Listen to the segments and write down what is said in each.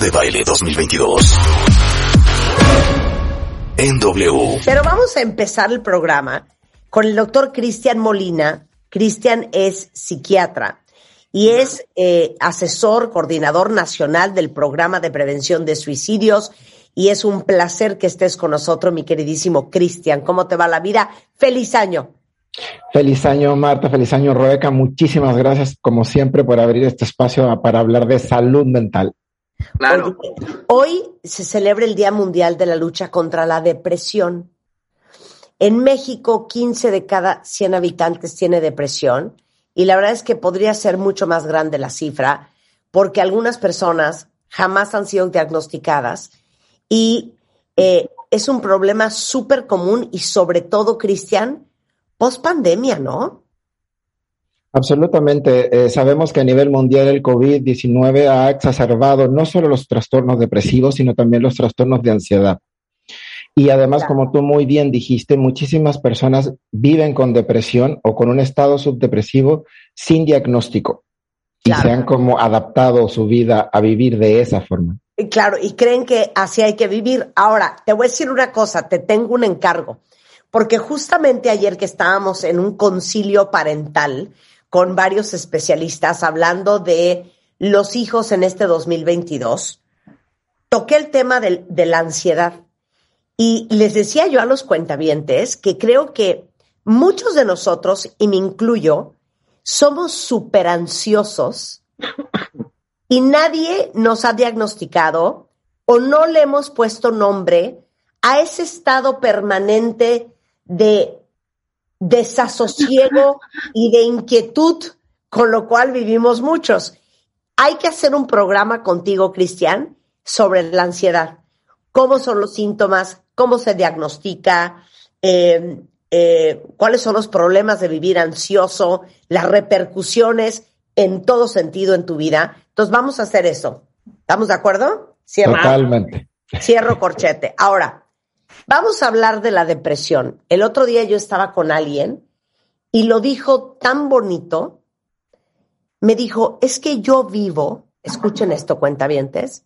De Baile 2022. En W. Pero vamos a empezar el programa con el doctor Cristian Molina. Cristian es psiquiatra y es eh, asesor, coordinador nacional del programa de prevención de suicidios. Y es un placer que estés con nosotros, mi queridísimo Cristian. ¿Cómo te va la vida? ¡Feliz año! Feliz año, Marta. Feliz año, Rebeca. Muchísimas gracias, como siempre, por abrir este espacio para hablar de salud mental. Claro. Hoy se celebra el Día Mundial de la Lucha contra la Depresión. En México, 15 de cada 100 habitantes tiene depresión y la verdad es que podría ser mucho más grande la cifra porque algunas personas jamás han sido diagnosticadas y eh, es un problema súper común y sobre todo, Cristian, post pandemia, ¿no? Absolutamente. Eh, sabemos que a nivel mundial el COVID-19 ha exacerbado no solo los trastornos depresivos, sino también los trastornos de ansiedad. Y además, Claro. como tú muy bien dijiste, muchísimas personas viven con depresión o con un estado subdepresivo sin diagnóstico. Y Claro. se han como adaptado su vida a vivir de esa forma. Claro, y creen que así hay que vivir. Ahora, te voy a decir una cosa, te tengo un encargo, porque justamente ayer que estábamos en un concilio parental con varios especialistas hablando de los hijos en este 2022, toqué el tema de la ansiedad. Y les decía yo a los cuentavientes que creo que muchos de nosotros, y me incluyo, somos súper ansiosos y nadie nos ha diagnosticado o no le hemos puesto nombre a ese estado permanente de desasosiego y de inquietud con lo cual vivimos muchos. Hay que hacer un programa contigo, Cristian, sobre la ansiedad. ¿Cómo son los síntomas? ¿Cómo se diagnostica? Eh, eh, ¿Cuáles son los problemas de vivir ansioso? Las repercusiones en todo sentido en tu vida. Entonces vamos a hacer eso. ¿Estamos de acuerdo? Totalmente. cierro corchete. Ahora, vamos a hablar de la depresión. El otro día yo estaba con alguien y lo dijo tan bonito. Me dijo, es que yo vivo, escuchen esto, cuentavientes,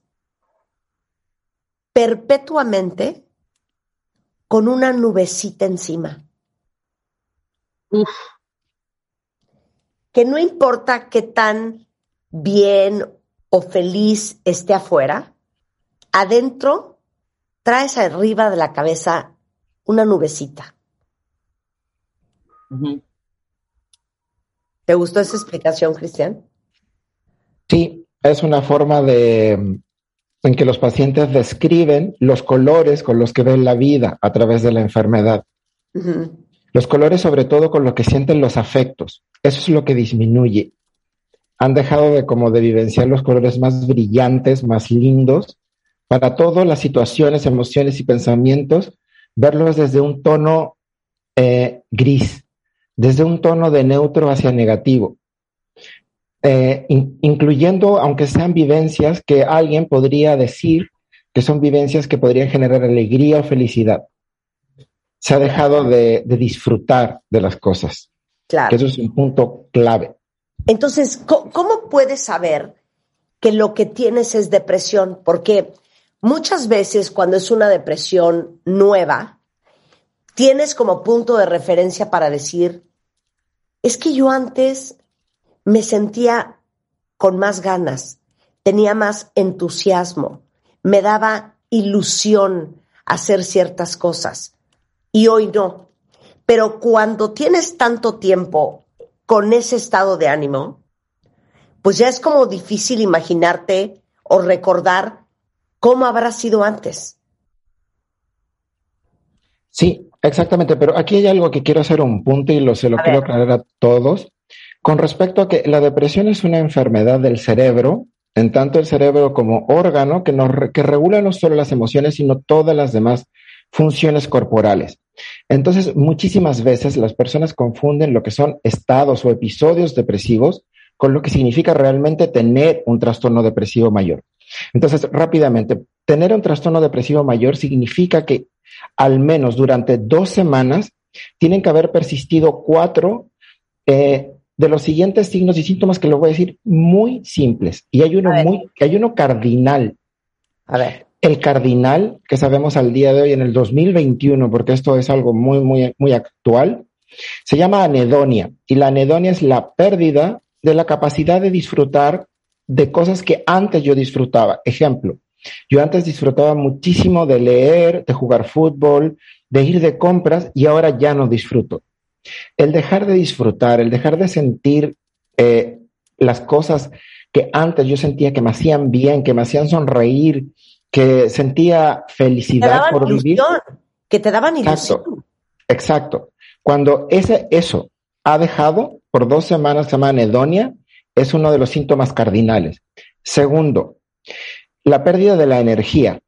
perpetuamente con una nubecita encima. Que no importa qué tan bien o feliz esté afuera, adentro traes arriba de la cabeza una nubecita. ¿Te gustó esa explicación, Cristian? Sí, es una forma de en que los pacientes describen los colores con los que ven la vida a través de la enfermedad. Los colores sobre todo con lo que sienten los afectos. Eso es lo que disminuye. Han dejado de como de vivenciar los colores más brillantes, más lindos, para todas las situaciones, emociones y pensamientos, verlos desde un tono eh, gris, desde un tono de neutro hacia negativo. Eh, in- incluyendo, aunque sean vivencias que alguien podría decir que son vivencias que podrían generar alegría o felicidad. Se ha dejado de, de disfrutar de las cosas. Claro. Que eso es un punto clave. Entonces, ¿cómo puedes saber que lo que tienes es depresión? Porque muchas veces cuando es una depresión nueva, tienes como punto de referencia para decir, es que yo antes me sentía con más ganas, tenía más entusiasmo, me daba ilusión hacer ciertas cosas y hoy no. Pero cuando tienes tanto tiempo con ese estado de ánimo, pues ya es como difícil imaginarte o recordar cómo habrá sido antes. Sí, exactamente, pero aquí hay algo que quiero hacer un punto y lo, se lo quiero aclarar a todos. Con respecto a que la depresión es una enfermedad del cerebro, en tanto el cerebro como órgano que, nos, que regula no solo las emociones, sino todas las demás funciones corporales. Entonces, muchísimas veces las personas confunden lo que son estados o episodios depresivos con lo que significa realmente tener un trastorno depresivo mayor. Entonces, rápidamente, tener un trastorno depresivo mayor significa que al menos durante dos semanas tienen que haber persistido cuatro eh, de los siguientes signos y síntomas que lo voy a decir muy simples. Y hay uno muy, hay uno cardinal. A ver. El cardinal que sabemos al día de hoy en el 2021, porque esto es algo muy, muy, muy actual, se llama anedonia. Y la anedonia es la pérdida de la capacidad de disfrutar de cosas que antes yo disfrutaba. Ejemplo, yo antes disfrutaba muchísimo de leer, de jugar fútbol, de ir de compras y ahora ya no disfruto el dejar de disfrutar, el dejar de sentir eh, las cosas que antes yo sentía que me hacían bien, que me hacían sonreír, que sentía felicidad por vivir. Que te daban ilusión. Exacto, exacto. Cuando ese, eso ha dejado por dos semanas, anedonia, es uno de los síntomas cardinales. Segundo, la pérdida de la energía.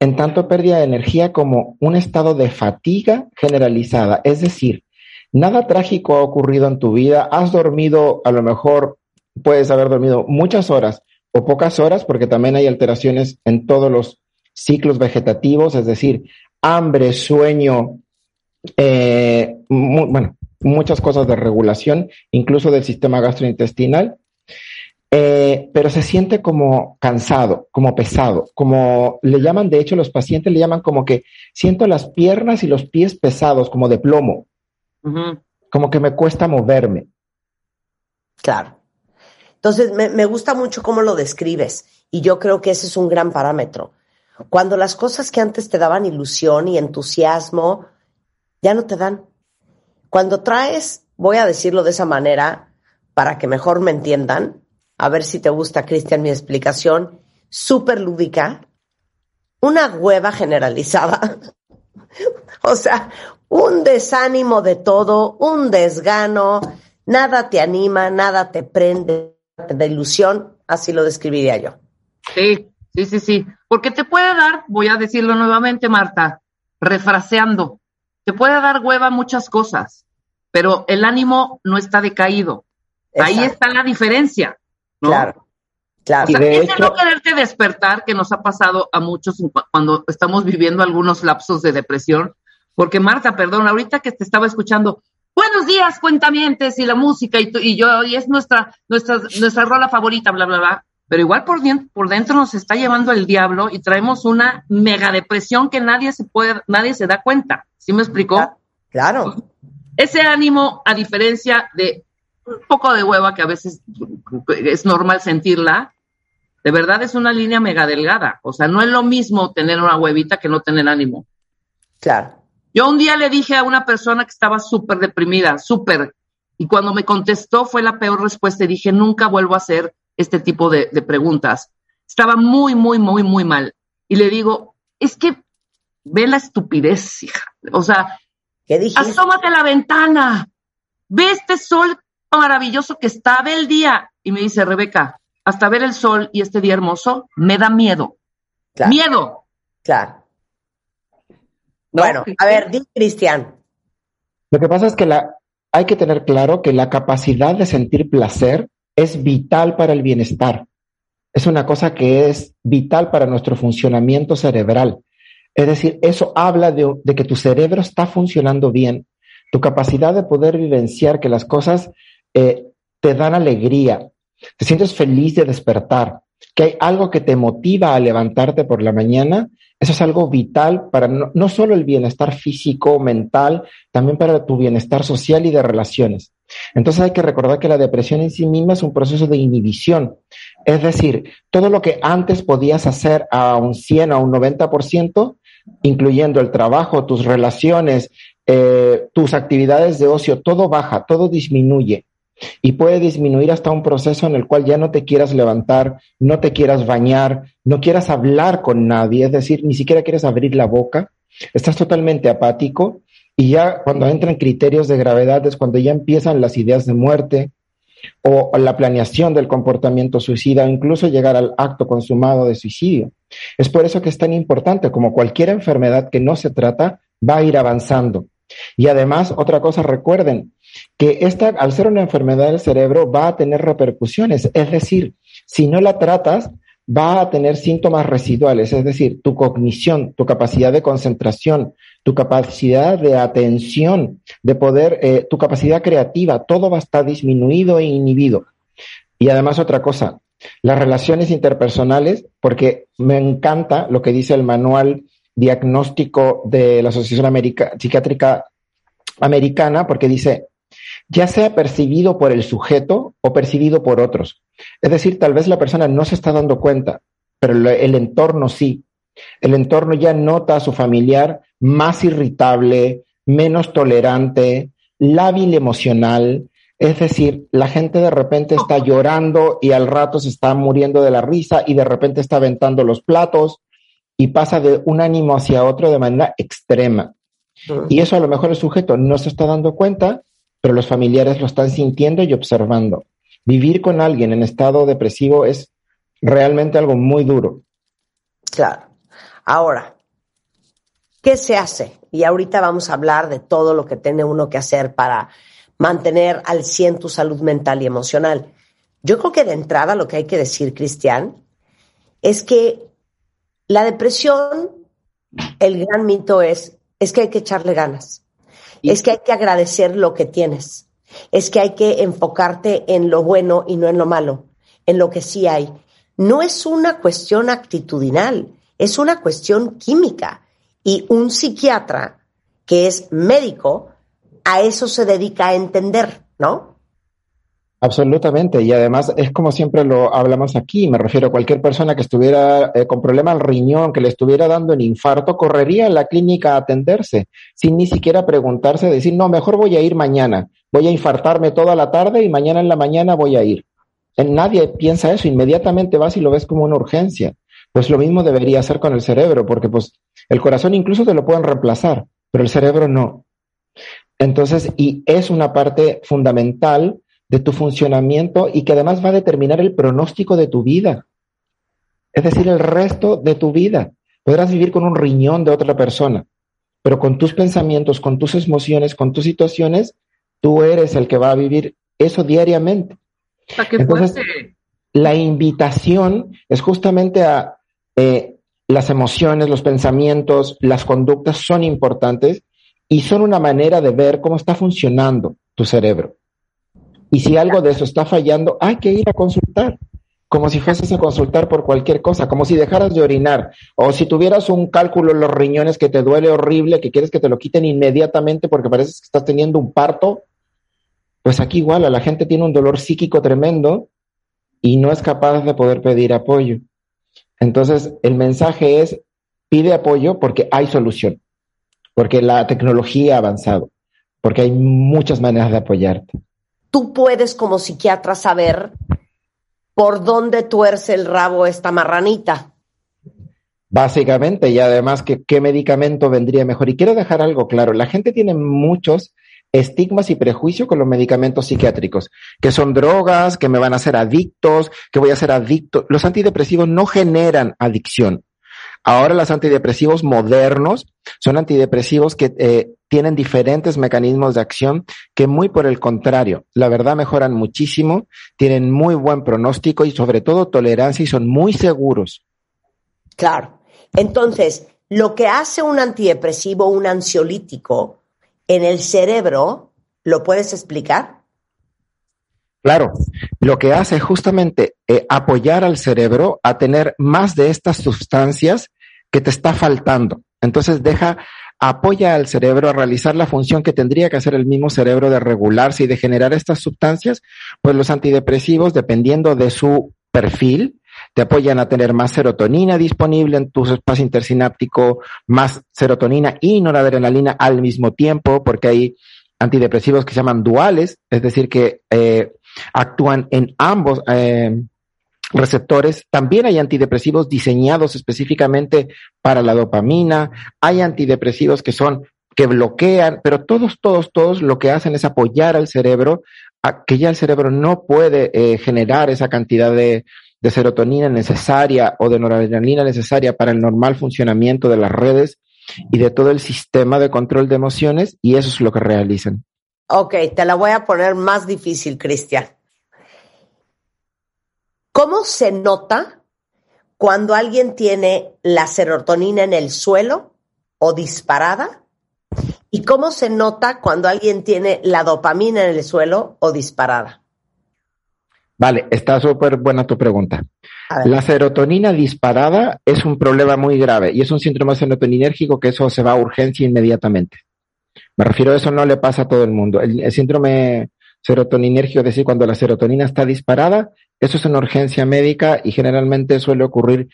En tanto pérdida de energía como un estado de fatiga generalizada, es decir, Nada trágico ha ocurrido en tu vida. Has dormido, a lo mejor puedes haber dormido muchas horas o pocas horas, porque también hay alteraciones en todos los ciclos vegetativos, es decir, hambre, sueño, eh, bueno, muchas cosas de regulación, incluso del sistema gastrointestinal. Eh, pero se siente como cansado, como pesado, como le llaman, de hecho los pacientes le llaman como que siento las piernas y los pies pesados, como de plomo. Como que me cuesta moverme. Claro. Entonces, me, me, gusta mucho cómo lo describes y yo creo que ese es un gran parámetro. Cuando las cosas que antes te daban ilusión y entusiasmo, ya no te dan. Cuando traes, voy a decirlo de esa manera para que mejor me entiendan, a ver si te gusta, Cristian, mi explicación, súper lúdica, una hueva generalizada. o sea, un desánimo de todo, un desgano, nada te anima, nada te prende de ilusión, así lo describiría yo. Sí, sí, sí, sí, porque te puede dar, voy a decirlo nuevamente, Marta, refraseando, te puede dar hueva muchas cosas, pero el ánimo no está decaído. Ahí está la diferencia. Claro. Claro. O sea, ese no quererte despertar que nos ha pasado a muchos cuando estamos viviendo algunos lapsos de depresión, porque Marta, perdón, ahorita que te estaba escuchando, buenos días, cuentamientos y la música y, y yo, y es nuestra, nuestra, nuestra rola favorita, bla, bla, bla. Pero igual por, por dentro nos está llevando el diablo y traemos una mega depresión que nadie se puede, nadie se da cuenta. ¿Sí me explicó? Claro. Ese ánimo, a diferencia de un poco de hueva que a veces es normal sentirla, de verdad es una línea mega delgada. O sea, no es lo mismo tener una huevita que no tener ánimo. Claro. Yo un día le dije a una persona que estaba súper deprimida, súper, y cuando me contestó fue la peor respuesta y dije, nunca vuelvo a hacer este tipo de, preguntas. Estaba muy, muy, muy, muy mal. Y le digo, es que ve la estupidez, hija. O sea, ¿Qué asómate a la ventana, ve este sol maravilloso que está, ve el día. Y me dice, Rebeca, hasta ver el sol y este día hermoso, me da miedo. Miedo. Claro. Bueno, a ver, di Cristian. Lo que pasa es que la, hay que tener claro que la capacidad de sentir placer es vital para el bienestar. Es una cosa que es vital para nuestro funcionamiento cerebral. Es decir, eso habla de, de que tu cerebro está funcionando bien, tu capacidad de poder vivenciar que las cosas eh, te dan alegría, te sientes feliz de despertar, que hay algo que te motiva a levantarte por la mañana, eso es algo vital para no, solo el bienestar físico, mental, también para tu bienestar social y de relaciones. Entonces hay que recordar que la depresión en sí misma es un proceso de inhibición. Es decir, todo lo que antes podías hacer a un 100 o a un 90%, incluyendo el trabajo, tus relaciones, eh, tus actividades de ocio, todo baja, todo disminuye. Y puede disminuir hasta un proceso en el cual ya no te quieras levantar, no te quieras bañar, no quieras hablar con nadie, es decir, ni siquiera quieres abrir la boca, estás totalmente apático y ya cuando entran criterios de gravedad es cuando ya empiezan las ideas de muerte o la planeación del comportamiento suicida o incluso llegar al acto consumado de suicidio. Es por eso que es tan importante, como cualquier enfermedad que no se trata, va a ir avanzando. Y además, otra cosa, recuerden que esta, al ser una enfermedad del cerebro, va a tener repercusiones. Es decir, si no la tratas, va a tener síntomas residuales, es decir, tu cognición, tu capacidad de concentración, tu capacidad de atención, de poder, eh, tu capacidad creativa, todo va a estar disminuido e inhibido. Y además otra cosa, las relaciones interpersonales, porque me encanta lo que dice el manual diagnóstico de la Asociación Psiquiátrica Americana, porque dice, ya sea percibido por el sujeto o percibido por otros. Es decir, tal vez la persona no se está dando cuenta, pero el entorno sí. El entorno ya nota a su familiar más irritable, menos tolerante, lábil emocional. Es decir, la gente de repente está llorando y al rato se está muriendo de la risa y de repente está aventando los platos y pasa de un ánimo hacia otro de manera extrema. Y eso a lo mejor el sujeto no se está dando cuenta, pero los familiares lo están sintiendo y observando. Vivir con alguien en estado depresivo es realmente algo muy duro. Claro. Ahora, ¿qué se hace? Y ahorita vamos a hablar de todo lo que tiene uno que hacer para mantener al 100 tu salud mental y emocional. Yo creo que de entrada lo que hay que decir, Cristian, es que la depresión, el gran mito es, es que hay que echarle ganas, es que hay que agradecer lo que tienes, es que hay que enfocarte en lo bueno y no en lo malo, en lo que sí hay. No es una cuestión actitudinal, es una cuestión química. Y un psiquiatra que es médico, a eso se dedica a entender, ¿no? Absolutamente, y además es como siempre lo hablamos aquí, me refiero a cualquier persona que estuviera eh, con problema al riñón, que le estuviera dando un infarto, correría a la clínica a atenderse, sin ni siquiera preguntarse, decir, no, mejor voy a ir mañana, voy a infartarme toda la tarde y mañana en la mañana voy a ir. Nadie piensa eso, inmediatamente vas y lo ves como una urgencia. Pues lo mismo debería hacer con el cerebro, porque pues el corazón incluso te lo pueden reemplazar, pero el cerebro no. Entonces, y es una parte fundamental de tu funcionamiento y que además va a determinar el pronóstico de tu vida. Es decir, el resto de tu vida. Podrás vivir con un riñón de otra persona, pero con tus pensamientos, con tus emociones, con tus situaciones, tú eres el que va a vivir eso diariamente. Entonces, la invitación es justamente a eh, las emociones, los pensamientos, las conductas son importantes y son una manera de ver cómo está funcionando tu cerebro. Y si algo de eso está fallando, hay que ir a consultar, como si fueses a consultar por cualquier cosa, como si dejaras de orinar, o si tuvieras un cálculo en los riñones que te duele horrible, que quieres que te lo quiten inmediatamente porque parece que estás teniendo un parto, pues aquí igual, a la gente tiene un dolor psíquico tremendo y no es capaz de poder pedir apoyo. Entonces, el mensaje es, pide apoyo porque hay solución, porque la tecnología ha avanzado, porque hay muchas maneras de apoyarte tú puedes como psiquiatra saber por dónde tuerce el rabo esta marranita. Básicamente, y además, que, ¿qué medicamento vendría mejor? Y quiero dejar algo claro, la gente tiene muchos estigmas y prejuicios con los medicamentos psiquiátricos, que son drogas, que me van a hacer adictos, que voy a ser adicto. Los antidepresivos no generan adicción. Ahora los antidepresivos modernos son antidepresivos que eh, tienen diferentes mecanismos de acción que muy por el contrario, la verdad mejoran muchísimo, tienen muy buen pronóstico y sobre todo tolerancia y son muy seguros. Claro. Entonces, lo que hace un antidepresivo, un ansiolítico, en el cerebro, ¿lo puedes explicar? Claro, lo que hace justamente eh, apoyar al cerebro a tener más de estas sustancias que te está faltando. Entonces deja, apoya al cerebro a realizar la función que tendría que hacer el mismo cerebro de regularse y de generar estas sustancias, pues los antidepresivos, dependiendo de su perfil, te apoyan a tener más serotonina disponible en tu espacio intersináptico, más serotonina y noradrenalina al mismo tiempo, porque hay antidepresivos que se llaman duales, es decir, que eh, actúan en ambos eh, receptores. También hay antidepresivos diseñados específicamente para la dopamina. Hay antidepresivos que son que bloquean, pero todos, todos, todos lo que hacen es apoyar al cerebro a que ya el cerebro no puede eh, generar esa cantidad de, de serotonina necesaria o de noradrenalina necesaria para el normal funcionamiento de las redes y de todo el sistema de control de emociones y eso es lo que realizan. Ok, te la voy a poner más difícil, Cristian. ¿Cómo se nota cuando alguien tiene la serotonina en el suelo o disparada? ¿Y cómo se nota cuando alguien tiene la dopamina en el suelo o disparada? Vale, está súper buena tu pregunta. La serotonina disparada es un problema muy grave y es un síndrome serotoninérgico que eso se va a urgencia inmediatamente. Me refiero a eso, no le pasa a todo el mundo. El, síndrome serotoninérgico, es decir, cuando la serotonina está disparada, eso es una urgencia médica y generalmente suele ocurrir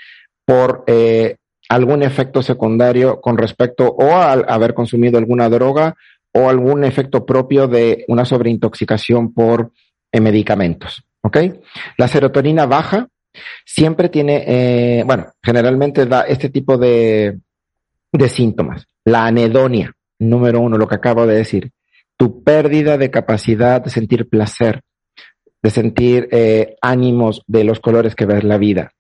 por eh, algún efecto secundario con respecto o a, haber consumido alguna droga o algún efecto propio de una sobreintoxicación por eh, medicamentos. ¿Ok? La serotonina baja siempre tiene, eh, bueno, generalmente da este tipo de, de síntomas. La anedonia, número uno, lo que acabo de decir. Tu pérdida de capacidad de sentir placer, de sentir eh, ánimos de los colores que ves la vida.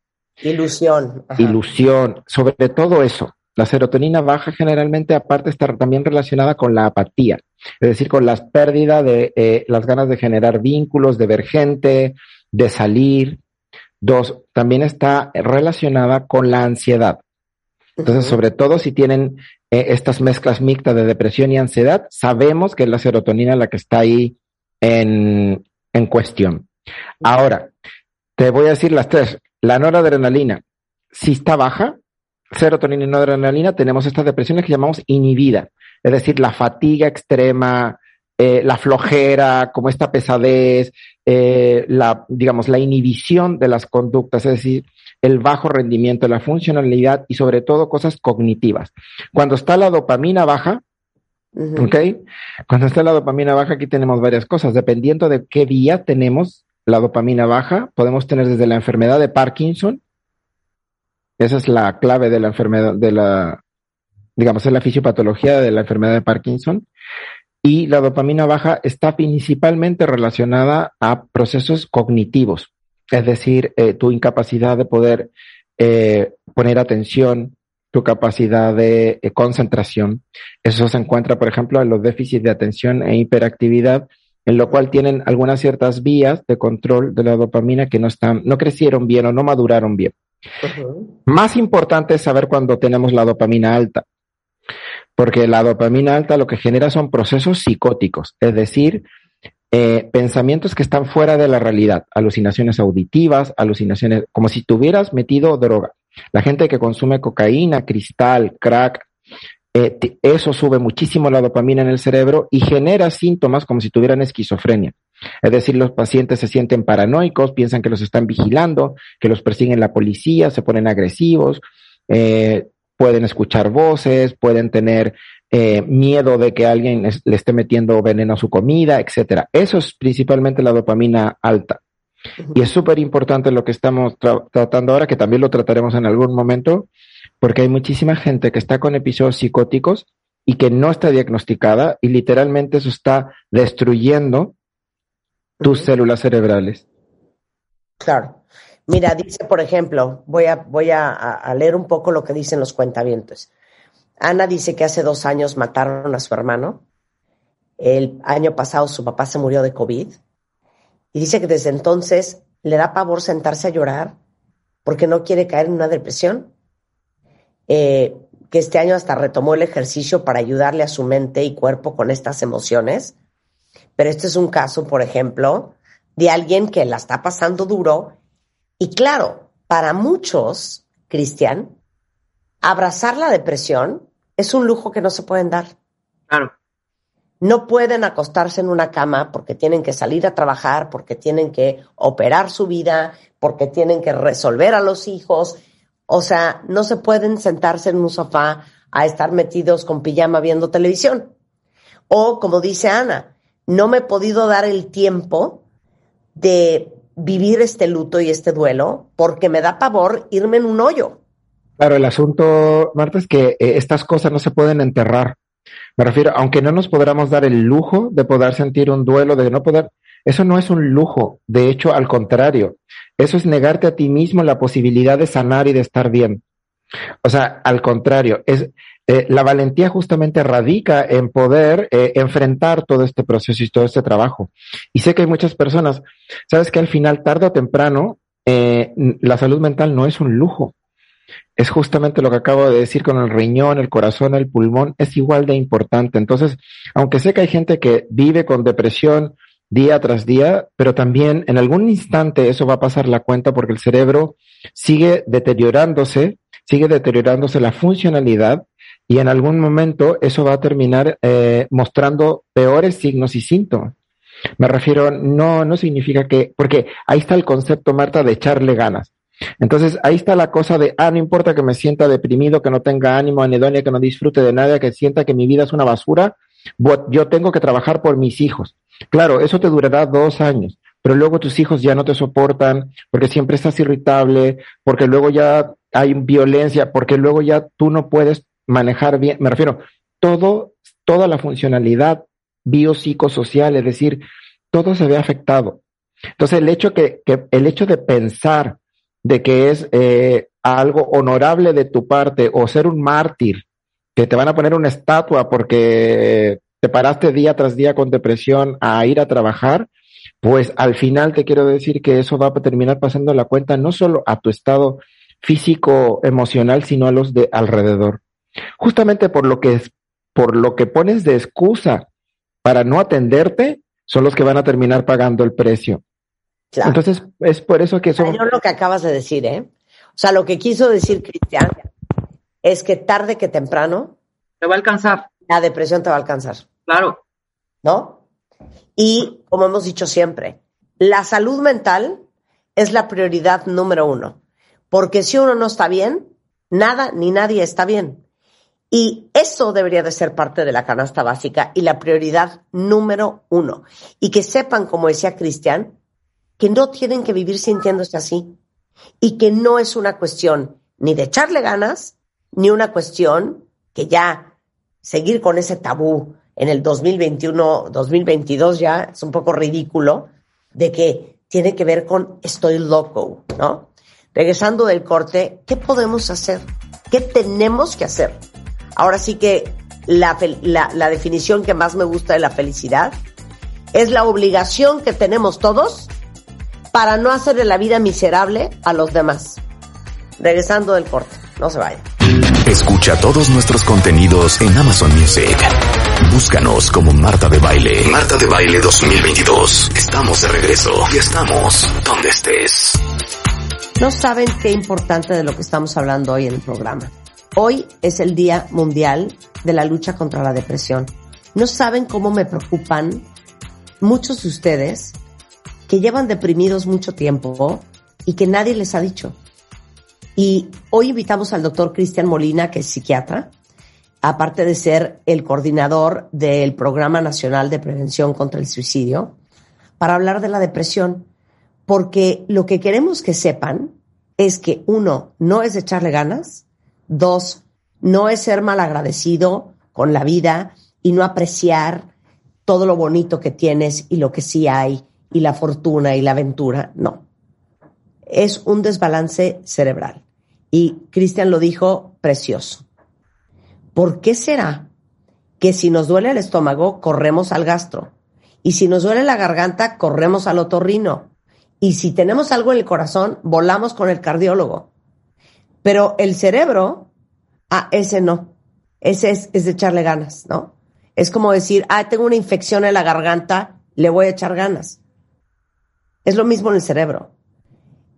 Ilusión. Ilusión, sobre todo eso. La serotonina baja generalmente aparte está también relacionada con la apatía, es decir, con las pérdidas de eh, las ganas de generar vínculos, de ver gente, de salir. Dos, también está relacionada con la ansiedad. Entonces, sobre todo si tienen eh, estas mezclas mixtas de depresión y ansiedad, sabemos que es la serotonina la que está ahí en, en cuestión. Ahora, te voy a decir las tres. La noradrenalina, si está baja, serotonina y noradrenalina, tenemos estas depresiones que llamamos inhibida, es decir, la fatiga extrema, eh, la flojera, como esta pesadez, eh, la, digamos, la inhibición de las conductas, es decir, el bajo rendimiento, la funcionalidad y sobre todo cosas cognitivas. Cuando está la dopamina baja, ¿ok? Cuando está la dopamina baja, aquí tenemos varias cosas. Dependiendo de qué día tenemos la dopamina baja, podemos tener desde la enfermedad de Parkinson, esa es la clave de la enfermedad, de la, digamos, es la fisiopatología de la enfermedad de Parkinson. Y la dopamina baja está principalmente relacionada a procesos cognitivos, es decir, eh, tu incapacidad de poder eh, poner atención, tu capacidad de eh, concentración. Eso se encuentra, por ejemplo, en los déficits de atención e hiperactividad, en lo cual tienen algunas ciertas vías de control de la dopamina que no están, no crecieron bien o no maduraron bien. Más importante es saber cuando tenemos la dopamina alta, porque la dopamina alta lo que genera son procesos psicóticos, es decir, eh, pensamientos que están fuera de la realidad, alucinaciones auditivas, alucinaciones, como si tuvieras metido droga. La gente que consume cocaína, cristal, crack, eh, eso sube muchísimo la dopamina en el cerebro y genera síntomas como si tuvieran esquizofrenia. Es decir, los pacientes se sienten paranoicos, piensan que los están vigilando, que los persiguen la policía, se ponen agresivos, eh, pueden escuchar voces, pueden tener eh, miedo de que alguien le esté metiendo veneno a su comida, etcétera. Eso es principalmente la dopamina alta. Y es súper importante lo que estamos tratando ahora, que también lo trataremos en algún momento, porque hay muchísima gente que está con episodios psicóticos y que no está diagnosticada y literalmente eso está destruyendo tus células cerebrales. Claro. Mira, dice, por ejemplo, voy a, voy a, leer un poco lo que dicen los cuentavientos. Ana dice que hace dos años mataron a su hermano. El año pasado su papá se murió de COVID. Y dice que desde entonces le da pavor sentarse a llorar porque no quiere caer en una depresión. Eh, que este año hasta retomó el ejercicio para ayudarle a su mente y cuerpo con estas emociones. Pero este es un caso, por ejemplo, de alguien que la está pasando duro. Y claro, para muchos, Cristian, abrazar la depresión es un lujo que no se pueden dar. Claro. No pueden acostarse en una cama porque tienen que salir a trabajar, porque tienen que operar su vida, porque tienen que resolver a los hijos. O sea, no se pueden sentarse en un sofá a estar metidos con pijama viendo televisión. O, como dice Ana, no me he podido dar el tiempo de vivir este luto y este duelo porque me da pavor irme en un hoyo. Claro, el asunto, Marta, es que eh, estas cosas no se pueden enterrar. Me refiero, aunque no nos podamos dar el lujo de poder sentir un duelo, de no poder, eso no es un lujo. De hecho, al contrario, eso es negarte a ti mismo la posibilidad de sanar y de estar bien. O sea, al contrario, es eh, la valentía justamente radica en poder eh, enfrentar todo este proceso y todo este trabajo. Y sé que hay muchas personas, sabes que al final, tarde o temprano, eh, la salud mental no es un lujo. Es justamente lo que acabo de decir con el riñón, el corazón, el pulmón, es igual de importante. Entonces, aunque sé que hay gente que vive con depresión día tras día, pero también en algún instante eso va a pasar la cuenta porque el cerebro sigue deteriorándose, sigue deteriorándose la funcionalidad y en algún momento eso va a terminar eh, mostrando peores signos y síntomas. Me refiero, no, no significa que, porque ahí está el concepto, Marta, de echarle ganas. Entonces ahí está la cosa de, ah, no importa que me sienta deprimido, que no tenga ánimo, anedonia, que no disfrute de nada, que sienta que mi vida es una basura, yo tengo que trabajar por mis hijos. Claro, eso te durará dos años, pero luego tus hijos ya no te soportan porque siempre estás irritable, porque luego ya hay violencia, porque luego ya tú no puedes manejar bien, me refiero, todo, toda la funcionalidad biopsicosocial, es decir, todo se ve afectado. Entonces, el hecho que, que el hecho de pensar de que es eh, algo honorable de tu parte o ser un mártir, que te van a poner una estatua porque te paraste día tras día con depresión a ir a trabajar, pues al final te quiero decir que eso va a terminar pasando la cuenta no solo a tu estado físico, emocional, sino a los de alrededor. Justamente por lo que es, por lo que pones de excusa para no atenderte, son los que van a terminar pagando el precio. Entonces, es por eso que eso... Yo lo que acabas de decir, ¿eh? O sea, lo que quiso decir Cristian es que tarde que temprano... Te va a alcanzar. La depresión te va a alcanzar. Claro. ¿No? Y, como hemos dicho siempre, la salud mental es la prioridad número uno. Porque si uno no está bien, nada ni nadie está bien. Y eso debería de ser parte de la canasta básica y la prioridad número uno. Y que sepan, como decía Cristian, que no tienen que vivir sintiéndose así y que no es una cuestión ni de echarle ganas, ni una cuestión que ya seguir con ese tabú en el 2021, 2022 ya es un poco ridículo, de que tiene que ver con estoy loco, ¿no? Regresando del corte, ¿qué podemos hacer? ¿Qué tenemos que hacer? Ahora sí que la, la, la definición que más me gusta de la felicidad es la obligación que tenemos todos para no hacerle la vida miserable a los demás. Regresando del corte, no se vayan. Escucha todos nuestros contenidos en Amazon Music. Búscanos como Marta de Baile. Marta de Baile 2022. Estamos de regreso y estamos donde estés. No saben qué importante de lo que estamos hablando hoy en el programa. Hoy es el Día Mundial de la Lucha contra la Depresión. No saben cómo me preocupan muchos de ustedes que llevan deprimidos mucho tiempo y que nadie les ha dicho. Y hoy invitamos al doctor Cristian Molina, que es psiquiatra, aparte de ser el coordinador del Programa Nacional de Prevención contra el Suicidio, para hablar de la depresión, porque lo que queremos que sepan es que uno, no es echarle ganas, dos, no es ser mal agradecido con la vida y no apreciar todo lo bonito que tienes y lo que sí hay y la fortuna y la aventura, no. Es un desbalance cerebral. Y Cristian lo dijo precioso. ¿Por qué será que si nos duele el estómago, corremos al gastro? Y si nos duele la garganta, corremos al otorrino. Y si tenemos algo en el corazón, volamos con el cardiólogo. Pero el cerebro Ah, ese no. Ese es, es de echarle ganas, ¿no? Es como decir, ah, tengo una infección en la garganta, le voy a echar ganas. Es lo mismo en el cerebro.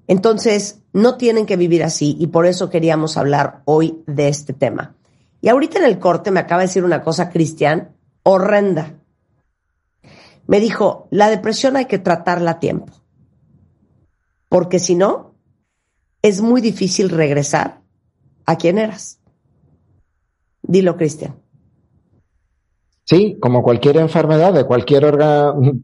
Entonces, no tienen que vivir así y por eso queríamos hablar hoy de este tema. Y ahorita en el corte me acaba de decir una cosa, Cristian, horrenda. Me dijo, la depresión hay que tratarla a tiempo, porque si no, es muy difícil regresar a quien eras. Dilo, Cristian. Sí, como cualquier enfermedad de cualquier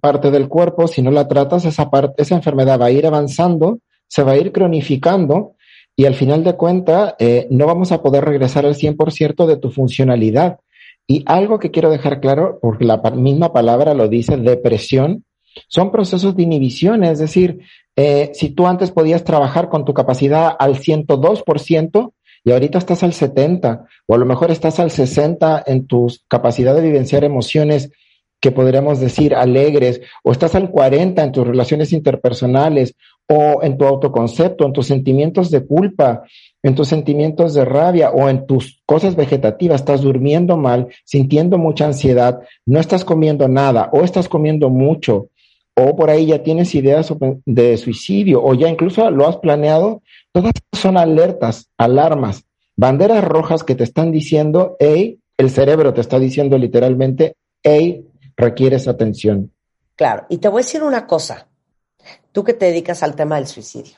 parte del cuerpo, si no la tratas, esa, parte, esa enfermedad va a ir avanzando, se va a ir cronificando y al final de cuentas eh, no vamos a poder regresar al 100% de tu funcionalidad. Y algo que quiero dejar claro, porque la misma palabra lo dice, depresión, son procesos de inhibición, es decir, eh, si tú antes podías trabajar con tu capacidad al 102% y ahorita estás al 70% o a lo mejor estás al 60% en tu capacidad de vivenciar emociones que podríamos decir alegres, o estás al 40 en tus relaciones interpersonales, o en tu autoconcepto, en tus sentimientos de culpa, en tus sentimientos de rabia, o en tus cosas vegetativas, estás durmiendo mal, sintiendo mucha ansiedad, no estás comiendo nada, o estás comiendo mucho, o por ahí ya tienes ideas de suicidio, o ya incluso lo has planeado, todas son alertas, alarmas, banderas rojas que te están diciendo, hey, el cerebro te está diciendo literalmente, hey, requieres atención. Claro, y te voy a decir una cosa, tú que te dedicas al tema del suicidio.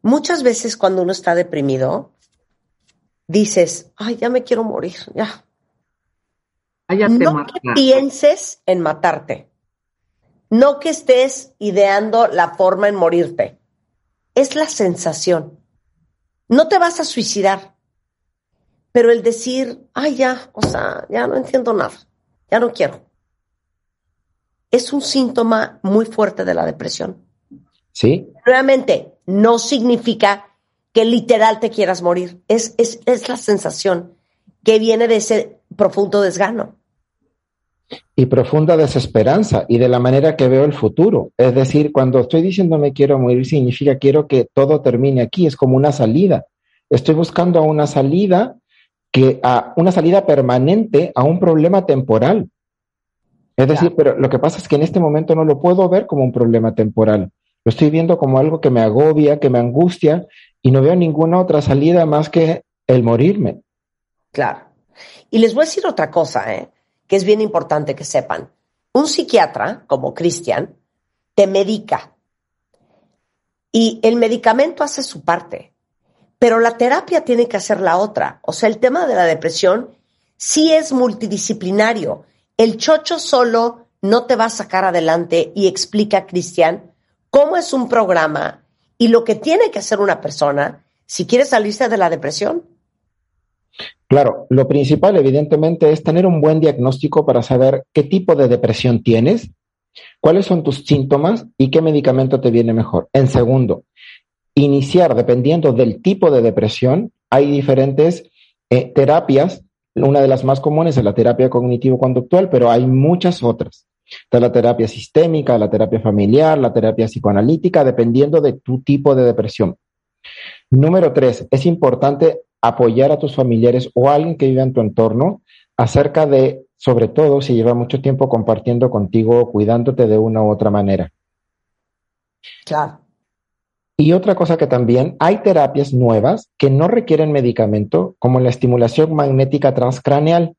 Muchas veces cuando uno está deprimido, dices, ay, ya me quiero morir, ya. no que pienses en matarte, no que estés ideando la forma en morirte, es la sensación. No te vas a suicidar, pero el decir, ay, ya, o sea, ya no entiendo nada ya no quiero. Es un síntoma muy fuerte de la depresión. Sí. Realmente no significa que literal te quieras morir. Es, es, es la sensación que viene de ese profundo desgano. Y profunda desesperanza y de la manera que veo el futuro. Es decir, cuando estoy diciendo me quiero morir, significa quiero que todo termine aquí. Es como una salida. Estoy buscando una salida que a una salida permanente a un problema temporal. Es decir, pero lo que pasa es que en este momento no lo puedo ver como un problema temporal. Lo estoy viendo como algo que me agobia, que me angustia y no veo ninguna otra salida más que el morirme. Claro. Y les voy a decir otra cosa, ¿eh? Que es bien importante que sepan. Un psiquiatra, como Cristian, te medica. Y el medicamento hace su parte. Pero la terapia tiene que hacer la otra. O sea, el tema de la depresión sí es multidisciplinario. El chocho solo no te va a sacar adelante y explica, Cristian, cómo es un programa y lo que tiene que hacer una persona si quiere salirse de la depresión. Claro, lo principal evidentemente es tener un buen diagnóstico para saber qué tipo de depresión tienes, cuáles son tus síntomas y qué medicamento te viene mejor. En segundo, iniciar, dependiendo del tipo de depresión, hay diferentes eh, terapias. Una de las más comunes es la terapia cognitivo-conductual, pero hay muchas otras. Está la terapia sistémica, la terapia familiar, la terapia psicoanalítica, dependiendo de tu tipo de depresión. Número tres, es importante apoyar a tus familiares o a alguien que vive en tu entorno acerca de, sobre todo, si lleva mucho tiempo compartiendo contigo, cuidándote de una u otra manera. Claro. Y otra cosa que también hay terapias nuevas que no requieren medicamento, como la estimulación magnética transcraneal,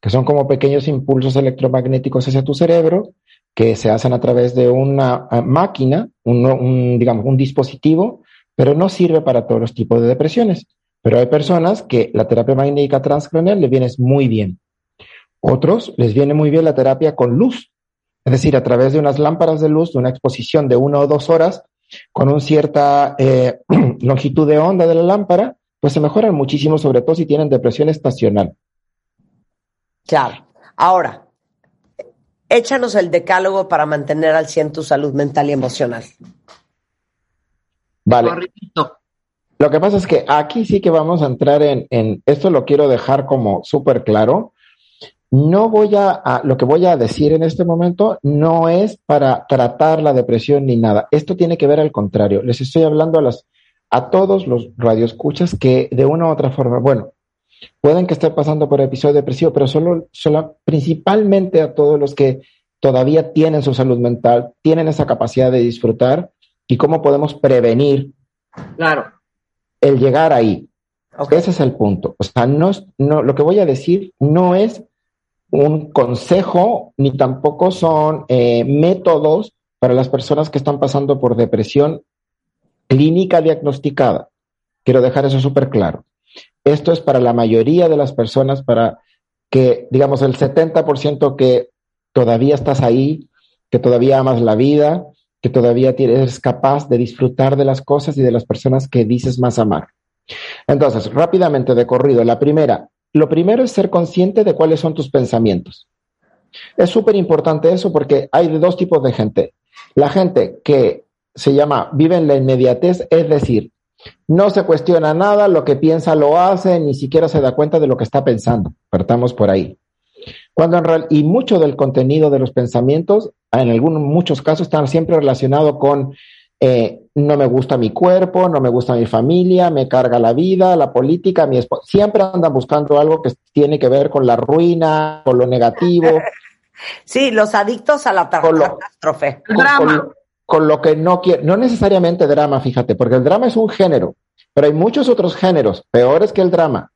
que son como pequeños impulsos electromagnéticos hacia tu cerebro, que se hacen a través de una eh, máquina, un, digamos, un dispositivo, pero no sirve para todos los tipos de depresiones. Pero hay personas que la terapia magnética transcraneal les viene muy bien. Otros les viene muy bien la terapia con luz, es decir, a través de unas lámparas de luz, de una exposición de una o dos horas, con una cierta eh, longitud de onda de la lámpara, pues se mejoran muchísimo, sobre todo si tienen depresión estacional. Claro. Ahora, échanos el decálogo para mantener al 100 tu salud mental y emocional. Vale. Lo que pasa es que aquí sí que vamos a entrar en, esto lo quiero dejar como súper claro. No voy a, lo que voy a decir en este momento no es para tratar la depresión ni nada. Esto tiene que ver al contrario. Les estoy hablando a las, a todos los radioescuchas que de una u otra forma, bueno, pueden que estén pasando por episodio depresivo, pero solo, solo principalmente a todos los que todavía tienen su salud mental, tienen esa capacidad de disfrutar y cómo podemos prevenir claro. El llegar ahí. Ese es el punto. O sea, no, no, lo que voy a decir no es un consejo ni tampoco son eh, métodos para las personas que están pasando por depresión clínica diagnosticada. Quiero dejar eso súper claro. Esto es para la mayoría de las personas, para que, digamos, el 70% que todavía estás ahí, que todavía amas la vida, que todavía eres capaz de disfrutar de las cosas y de las personas que dices más amar. Entonces, rápidamente de corrido, la primera, lo primero es ser consciente de cuáles son tus pensamientos. Es súper importante eso porque hay dos tipos de gente. La gente que se llama vive en la inmediatez, es decir, no se cuestiona nada, lo que piensa lo hace, ni siquiera se da cuenta de lo que está pensando. Partamos por ahí. Cuando en real, y mucho del contenido de los pensamientos, en algunos muchos casos, están siempre relacionados con eh, no me gusta mi cuerpo, no me gusta mi familia, me carga la vida, la política, mi esposa. Siempre andan buscando algo que tiene que ver con la ruina, con lo negativo. Sí, los adictos a la catástrofe. drama. Con, lo que no quiere, no necesariamente drama, fíjate, porque el drama es un género, pero hay muchos otros géneros peores que el drama.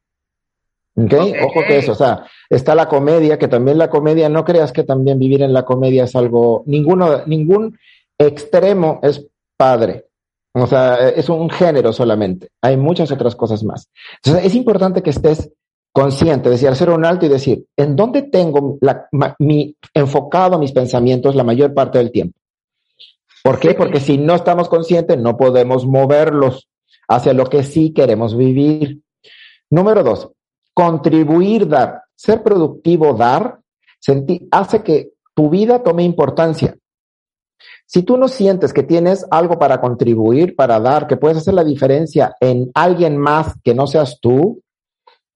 ¿Okay? Ojo que eso, o sea, está la comedia, que también la comedia, no creas que también vivir en la comedia es algo, ninguno, ningún extremo es padre. O sea, es un género solamente. Hay muchas otras cosas más. Entonces, es importante que estés consciente, decir, hacer un alto y decir, ¿en dónde tengo mi, enfocado mis pensamientos la mayor parte del tiempo? ¿Por qué? Porque si no estamos conscientes, no podemos moverlos hacia lo que sí queremos vivir. Número dos, contribuir, dar, ser productivo, dar, hace que tu vida tome importancia. Si tú no sientes que tienes algo para contribuir, para dar, que puedes hacer la diferencia en alguien más que no seas tú,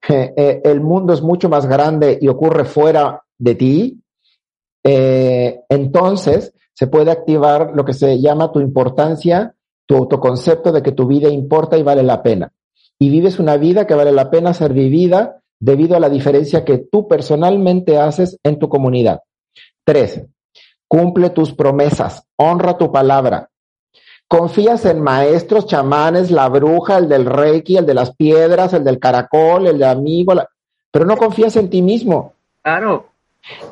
eh, eh, el mundo es mucho más grande y ocurre fuera de ti, eh, entonces se puede activar lo que se llama tu importancia, tu autoconcepto de que tu vida importa y vale la pena y vives una vida que vale la pena ser vivida debido a la diferencia que tú personalmente haces en tu comunidad. Tres, cumple tus promesas, honra tu palabra. Confías en maestros, chamanes, la bruja, el del reiki, el de las piedras, el del caracol, el de amigo, pero no confías en ti mismo. Claro.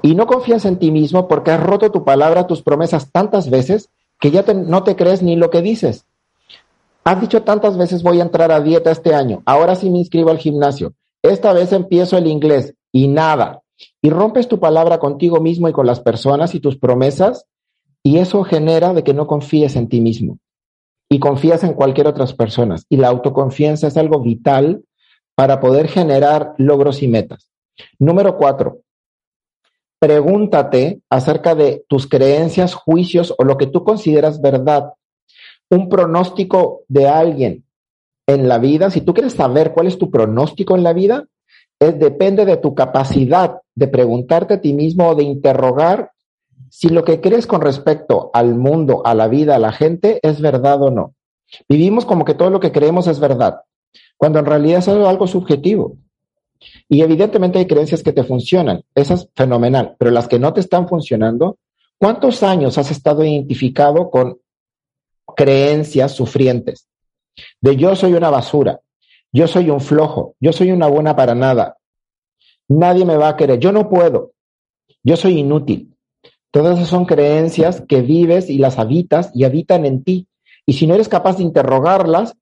Y no confías en ti mismo porque has roto tu palabra, tus promesas tantas veces que ya no te crees ni lo que dices. Has dicho tantas veces voy a entrar a dieta este año, ahora sí me inscribo al gimnasio, esta vez empiezo el inglés y nada. Y rompes tu palabra contigo mismo y con las personas y tus promesas y eso genera de que no confíes en ti mismo y confías en cualquier otras personas. Y la autoconfianza es algo vital para poder generar logros y metas. Número cuatro, pregúntate acerca de tus creencias, juicios o lo que tú consideras verdad un pronóstico de alguien en la vida, si tú quieres saber cuál es tu pronóstico en la vida, es, depende de tu capacidad de preguntarte a ti mismo o de interrogar si lo que crees con respecto al mundo, a la vida, a la gente, es verdad o no. Vivimos como que todo lo que creemos es verdad, cuando en realidad es algo subjetivo. Y evidentemente hay creencias que te funcionan, eso es fenomenal, pero las que no te están funcionando, ¿cuántos años has estado identificado con creencias sufrientes. De yo soy una basura, yo soy un flojo, yo soy una buena para nada, nadie me va a querer, yo no puedo, yo soy inútil. Todas esas son creencias que vives y las habitas y habitan en ti. Y si no eres capaz de interrogarlas,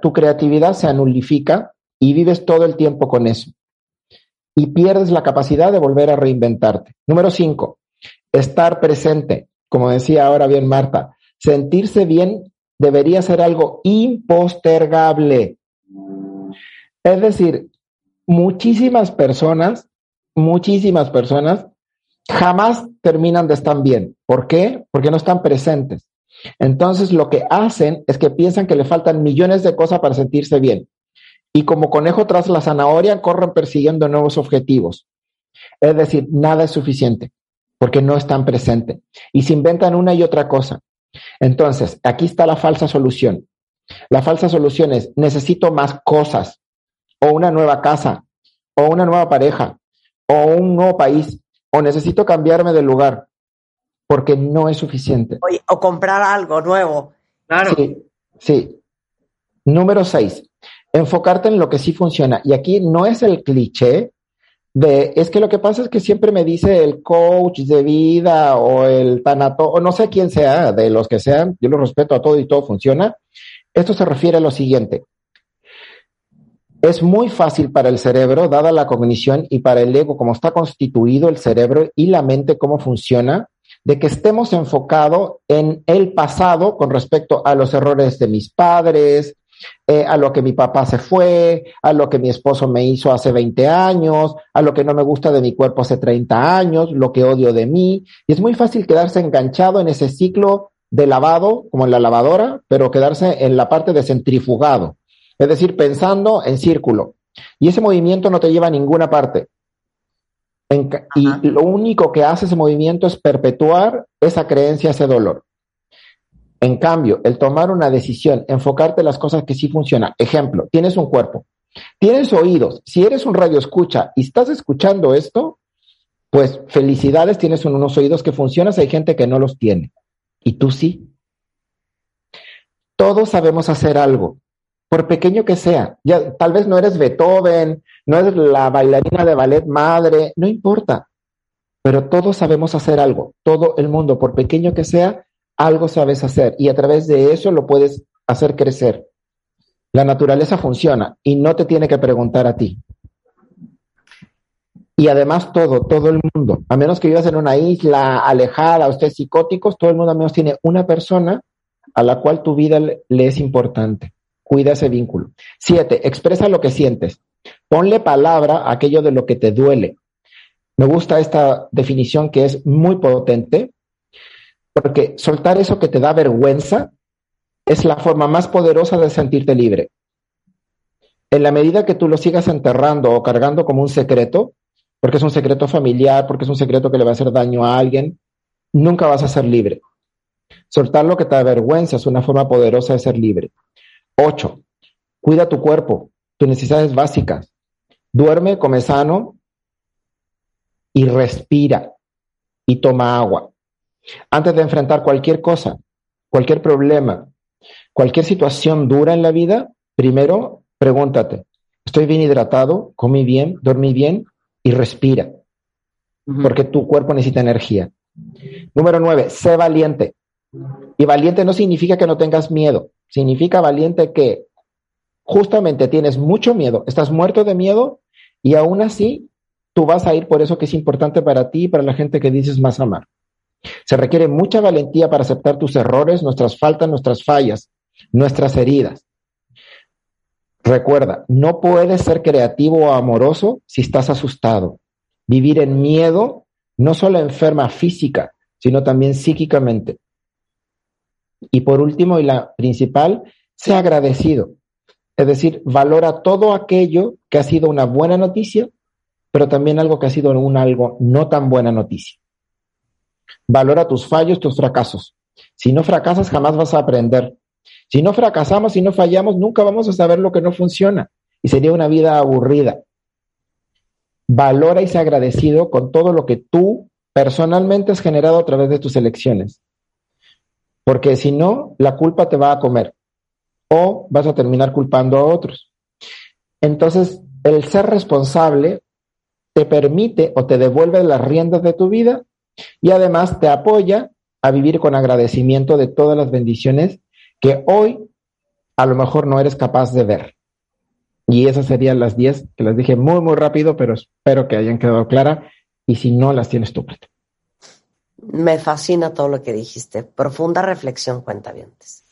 tu creatividad se anulifica y vives todo el tiempo con eso. Y pierdes la capacidad de volver a reinventarte. Número cinco, estar presente. Como decía ahora bien Marta, sentirse bien debería ser algo impostergable. Es decir, muchísimas personas, muchísimas personas jamás terminan de estar bien. ¿Por qué? Porque no están presentes. Entonces lo que hacen es que piensan que le faltan millones de cosas para sentirse bien. Y como conejo tras la zanahoria, corren persiguiendo nuevos objetivos. Es decir, nada es suficiente porque no están presentes. Y se inventan una y otra cosa. Entonces, aquí está la falsa solución. La falsa solución es, necesito más cosas. o una nueva casa, o una nueva pareja, o un nuevo país, o necesito cambiarme de lugar, porque no es suficiente. o comprar algo nuevo. Claro. Sí, sí. Número seis, enfocarte en lo que sí funciona. Y aquí no es el cliché de, es que lo que pasa es que siempre me dice el coach de vida o el tanato, o no sé quién sea, de los que sean, yo lo respeto a todo y todo funciona. Esto se refiere a lo siguiente. Es muy fácil para el cerebro, dada la cognición y para el ego, como está constituido el cerebro y la mente, cómo funciona, de que estemos enfocados en el pasado con respecto a los errores de mis padres, eh, a lo que mi papá se fue, a lo que mi esposo me hizo hace 20 años, a lo que no me gusta de mi cuerpo hace 30 años, lo que odio de mí. Y es muy fácil quedarse enganchado en ese ciclo de lavado, como en la lavadora, pero quedarse en la parte de centrifugado. Es decir, pensando en círculo. Y ese movimiento no te lleva a ninguna parte. y lo único que hace ese movimiento es perpetuar esa creencia, ese dolor. En cambio, el tomar una decisión, enfocarte en las cosas que sí funcionan. Ejemplo, tienes un cuerpo, tienes oídos. Si eres un radio escucha y estás escuchando esto, pues felicidades, tienes unos oídos que funcionan, hay gente que no los tiene. Y tú sí. Todos sabemos hacer algo, por pequeño que sea. Ya, tal vez no eres Beethoven, no eres la bailarina de ballet madre, no importa. Pero todos sabemos hacer algo. Todo el mundo, por pequeño que sea, algo sabes hacer y a través de eso lo puedes hacer crecer. La naturaleza funciona y no te tiene que preguntar a ti. Y además todo, todo el mundo, a menos que vivas en una isla alejada, ustedes psicóticos, todo el mundo al menos tiene una persona a la cual tu vida le, es importante. Cuida ese vínculo. Siete, expresa lo que sientes. Ponle palabra a aquello de lo que te duele. Me gusta esta definición que es muy potente porque soltar eso que te da vergüenza es la forma más poderosa de sentirte libre. En la medida que tú lo sigas enterrando o cargando como un secreto, porque es un secreto familiar, porque es un secreto que le va a hacer daño a alguien, nunca vas a ser libre. Soltar lo que te da vergüenza es una forma poderosa de ser libre. Ocho, cuida tu cuerpo, tus necesidades básicas. Duerme, come sano y respira y toma agua. Antes de enfrentar cualquier cosa, cualquier problema, cualquier situación dura en la vida, primero pregúntate, ¿estoy bien hidratado? ¿Comí bien? ¿Dormí bien? Y respira, porque tu cuerpo necesita energía. Número nueve, sé valiente. Y valiente no significa que no tengas miedo, significa valiente que justamente tienes mucho miedo, estás muerto de miedo y aún así tú vas a ir por eso que es importante para ti y para la gente que dices más amar. Se requiere mucha valentía para aceptar tus errores, nuestras faltas, nuestras fallas, nuestras heridas. Recuerda, no puedes ser creativo o amoroso si estás asustado. Vivir en miedo no solo enferma física, sino también psíquicamente. Y por último, y la principal, sea agradecido. Es decir, valora todo aquello que ha sido una buena noticia, pero también algo que ha sido un algo no tan buena noticia. Valora tus fallos, tus fracasos. Si no fracasas, jamás vas a aprender. Si no fracasamos, si no fallamos, nunca vamos a saber lo que no funciona y sería una vida aburrida. Valora y sea agradecido con todo lo que tú personalmente has generado a través de tus elecciones. Porque si no, la culpa te va a comer o vas a terminar culpando a otros. Entonces, el ser responsable te permite o te devuelve las riendas de tu vida y además te apoya a vivir con agradecimiento de todas las bendiciones que hoy a lo mejor no eres capaz de ver. Y esas serían las 10 que las dije muy, muy rápido, pero espero que hayan quedado claras. Y si no, las tienes tú. Me fascina todo lo que dijiste. Profunda reflexión, cuenta antes.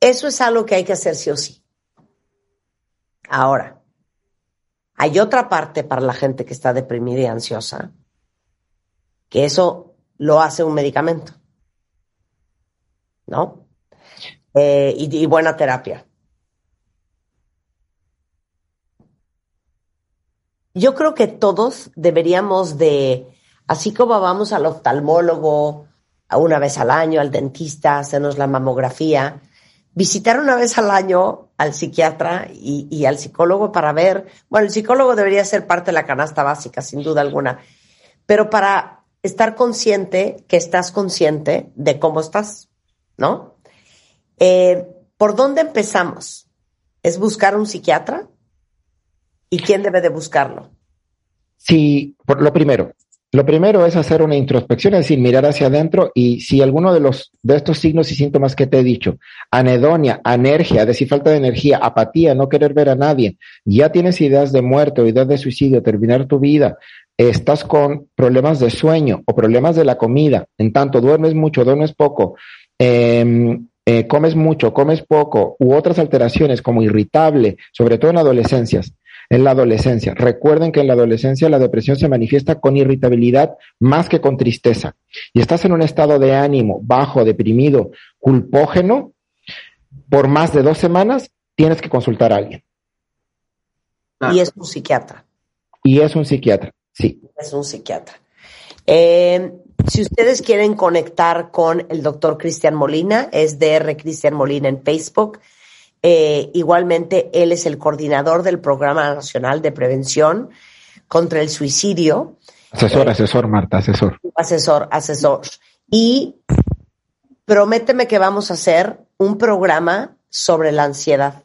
Eso es algo que hay que hacer sí o sí. Ahora, hay otra parte para la gente que está deprimida y ansiosa, que eso lo hace un medicamento. ¿No? Eh, y, buena terapia. Yo creo que todos deberíamos de, así como vamos al oftalmólogo una vez al año, al dentista, hacernos la mamografía, visitar una vez al año al psiquiatra y, y, al psicólogo para ver, bueno, el psicólogo debería ser parte de la canasta básica, sin duda alguna, pero para estar consciente que estás consciente de cómo estás, ¿no? Eh, ¿Por dónde empezamos? ¿Es buscar un psiquiatra? ¿Y quién debe de buscarlo? Sí, por lo primero, lo primero es hacer una introspección, es decir, mirar hacia adentro y si alguno de los de estos signos y síntomas que te he dicho, anedonia, anergia, es decir, falta de energía, apatía, no querer ver a nadie, ya tienes ideas de muerte o ideas de suicidio, terminar tu vida, estás con problemas de sueño o problemas de la comida, en tanto duermes mucho, duermes poco, em, eh, comes mucho, comes poco, u otras alteraciones como irritable, sobre todo en adolescencias, en la adolescencia. Recuerden que en la adolescencia la depresión se manifiesta con irritabilidad más que con tristeza. Y estás en un estado de ánimo bajo, deprimido, culpógeno, por más de dos semanas, tienes que consultar a alguien. Y es un psiquiatra. Y es un psiquiatra, sí. Es un psiquiatra. Eh, si ustedes quieren conectar con el doctor Cristian Molina, es DR Cristian Molina en Facebook. Eh, igualmente, él es el coordinador del Programa Nacional de Prevención contra el Suicidio. Asesor, eh, asesor, Marta, asesor. Asesor, asesor. Y prométeme que vamos a hacer un programa sobre la ansiedad.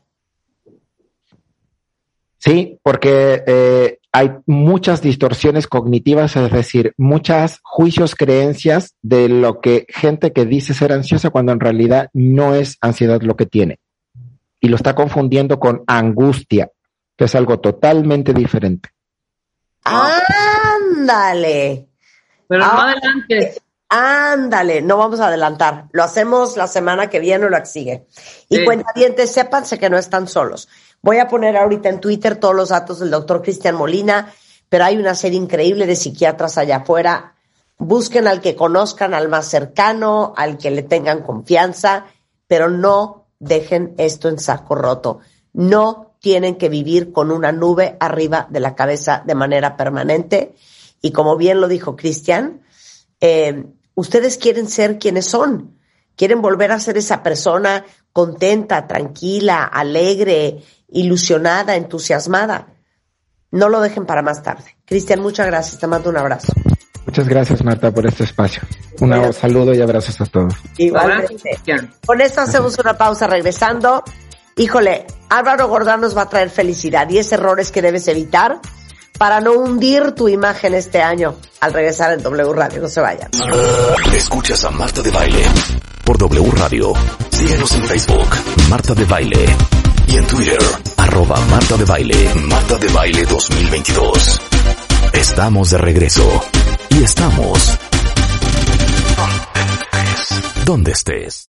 Sí, porque eh, hay muchas distorsiones cognitivas, es decir, muchas juicios, creencias de lo que gente que dice ser ansiosa cuando en realidad no es ansiedad lo que tiene y lo está confundiendo con angustia, que es algo totalmente diferente. Ándale. Pero no adelantes. Ándale, no vamos a adelantar. Lo hacemos la semana que viene o la que sigue. Y sí. cuentavientes, sépanse que no están solos. Voy a poner ahorita en Twitter todos los datos del doctor Cristian Molina, pero hay una serie increíble de psiquiatras allá afuera. Busquen al que conozcan, al más cercano, al que le tengan confianza, pero no dejen esto en saco roto. No tienen que vivir con una nube arriba de la cabeza de manera permanente. Y como bien lo dijo Cristian, eh, ustedes quieren ser quienes son. Quieren volver a ser esa persona contenta, tranquila, alegre, ilusionada, entusiasmada. No lo dejen para más tarde. Cristian, muchas gracias. Te mando un abrazo. Muchas gracias, Marta, por este espacio. Un saludo y abrazos a todos. Igualmente. Con esto hacemos una pausa regresando. Híjole, Álvaro Gordán nos va a traer felicidad y es errores que debes evitar para no hundir tu imagen este año al regresar en W Radio. No se vayan. Escuchas a Marta de Baile por W Radio. Síguenos en Facebook, Marta de Baile. Y en Twitter, arroba Marta de Baile, Marta de Baile 2022. Estamos de regreso. Y estamos donde estés.